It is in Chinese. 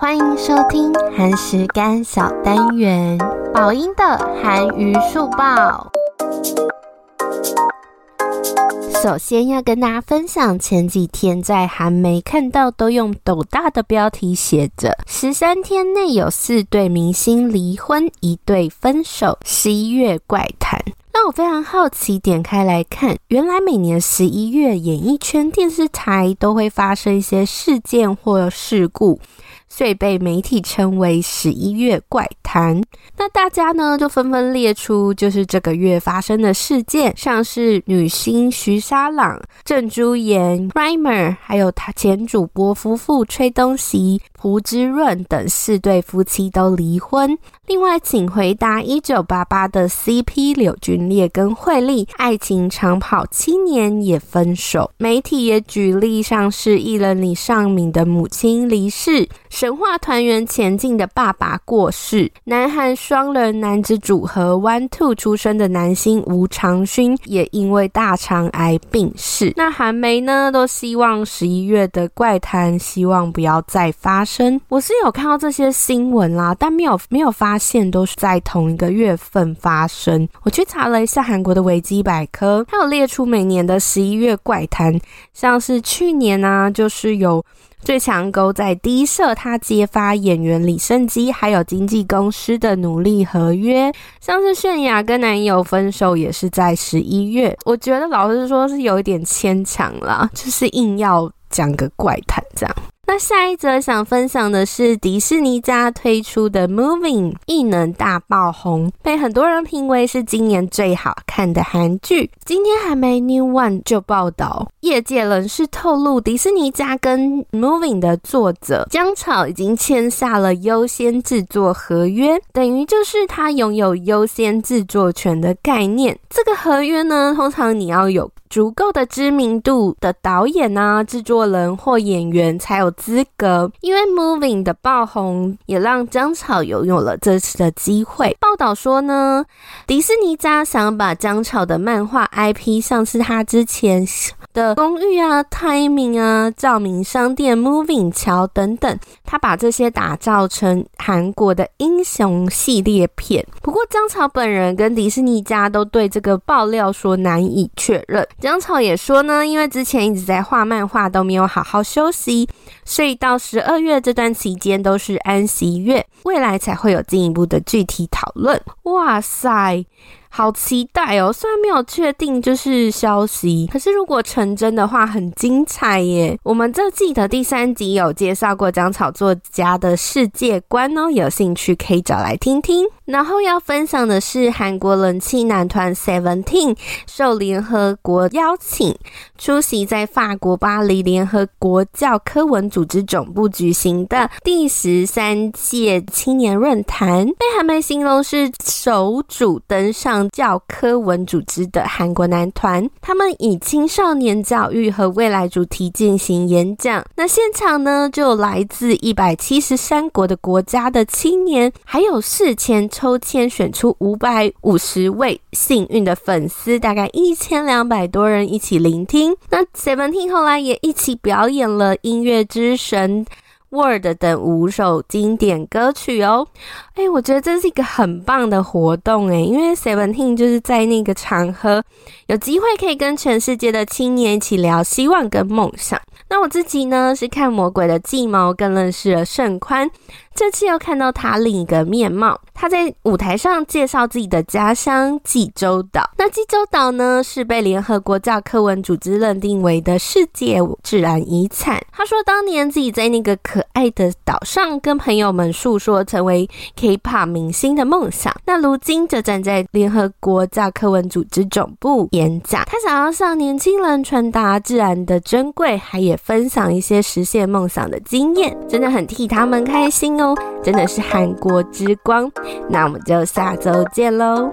欢迎收听韩食干小单元，宝音的韩娱速报。首先要跟大家分享，前几天在韩媒看到都用斗大的标题写着“十三天内有四对明星离婚，一对分手，十一月怪谈”。让我非常好奇，点开来看，原来每年十一月，演艺圈电视台都会发生一些事件或事故。所以被媒体称为十一月怪谈。那大家呢就纷纷列出，就是这个月发生的事件，像是女星徐沙朗、郑珠妍、Rimer，还有他前主播夫妇崔东锡、朴之润等四对夫妻都离婚。另外，请回答一九八八的 CP 柳俊烈跟惠利爱情长跑七年也分手。媒体也举例，像是艺人李尚敏的母亲离世。神话团圆前进的爸爸过世，南韩双人男子组合 One Two 出身的男星吴长勋也因为大肠癌病逝。那韩媒呢都希望十一月的怪谈希望不要再发生。我是有看到这些新闻啦，但没有没有发现都是在同一个月份发生。我去查了一下韩国的维基百科，它有列出每年的十一月怪谈，像是去年啊，就是有。最强狗仔 D 社，他他揭发演员李胜基还有经纪公司的努力合约，像是泫雅跟男友分手也是在十一月。我觉得老实说是有一点牵强啦，就是硬要讲个怪谈这样。下一则想分享的是迪士尼家推出的《Moving》异能大爆红，被很多人评为是今年最好看的韩剧。今天还没 New One 就报道，业界人士透露，迪士尼家跟《Moving》的作者姜草已经签下了优先制作合约，等于就是他拥有优先制作权的概念。这个合约呢，通常你要有足够的知名度的导演啊、制作人或演员才有资格。因为《Moving》的爆红，也让姜草拥有了这次的机会。报道说呢，迪士尼家想把姜草的漫画 IP，像是他之前的公寓啊、Timing 啊、照明商店、Moving 桥等等，他把这些打造成韩国的英雄系列片。不过，姜草本人跟迪士尼家都对这个爆料说难以确认。姜草也说呢，因为之前一直在画漫画，都没有好好休息，所以到十二月这段期间都是安息月，未来才会有进一步的具体讨论。哇塞！好期待哦！虽然没有确定就是消息，可是如果成真的话，很精彩耶。我们这季的第三集有介绍过姜草作家的世界观哦，有兴趣可以找来听听。然后要分享的是韩国人气男团 Seventeen 受联合国邀请，出席在法国巴黎联合国教科文组织总部举行的第十三届青年论坛，被韩媒形容是首组登上。教科文组织的韩国男团，他们以青少年教育和未来主题进行演讲。那现场呢，就来自一百七十三国的国家的青年，还有四千抽签选出五百五十位幸运的粉丝，大概一千两百多人一起聆听。那 Seventeen 后来也一起表演了音乐之神。Word 等五首经典歌曲哦，哎，我觉得这是一个很棒的活动诶，因为 Seventeen 就是在那个场合有机会可以跟全世界的青年一起聊希望跟梦想。那我自己呢，是看《魔鬼的计谋》更认识了盛宽。这次又看到他另一个面貌，他在舞台上介绍自己的家乡济州岛。那济州岛呢，是被联合国教科文组织认定为的世界自然遗产。他说，当年自己在那个可爱的岛上跟朋友们诉说成为 K-pop 明星的梦想。那如今就站在联合国教科文组织总部演讲，他想要向年轻人传达自然的珍贵，还也分享一些实现梦想的经验，真的很替他们开心哦。真的是韩国之光，那我们就下周见喽。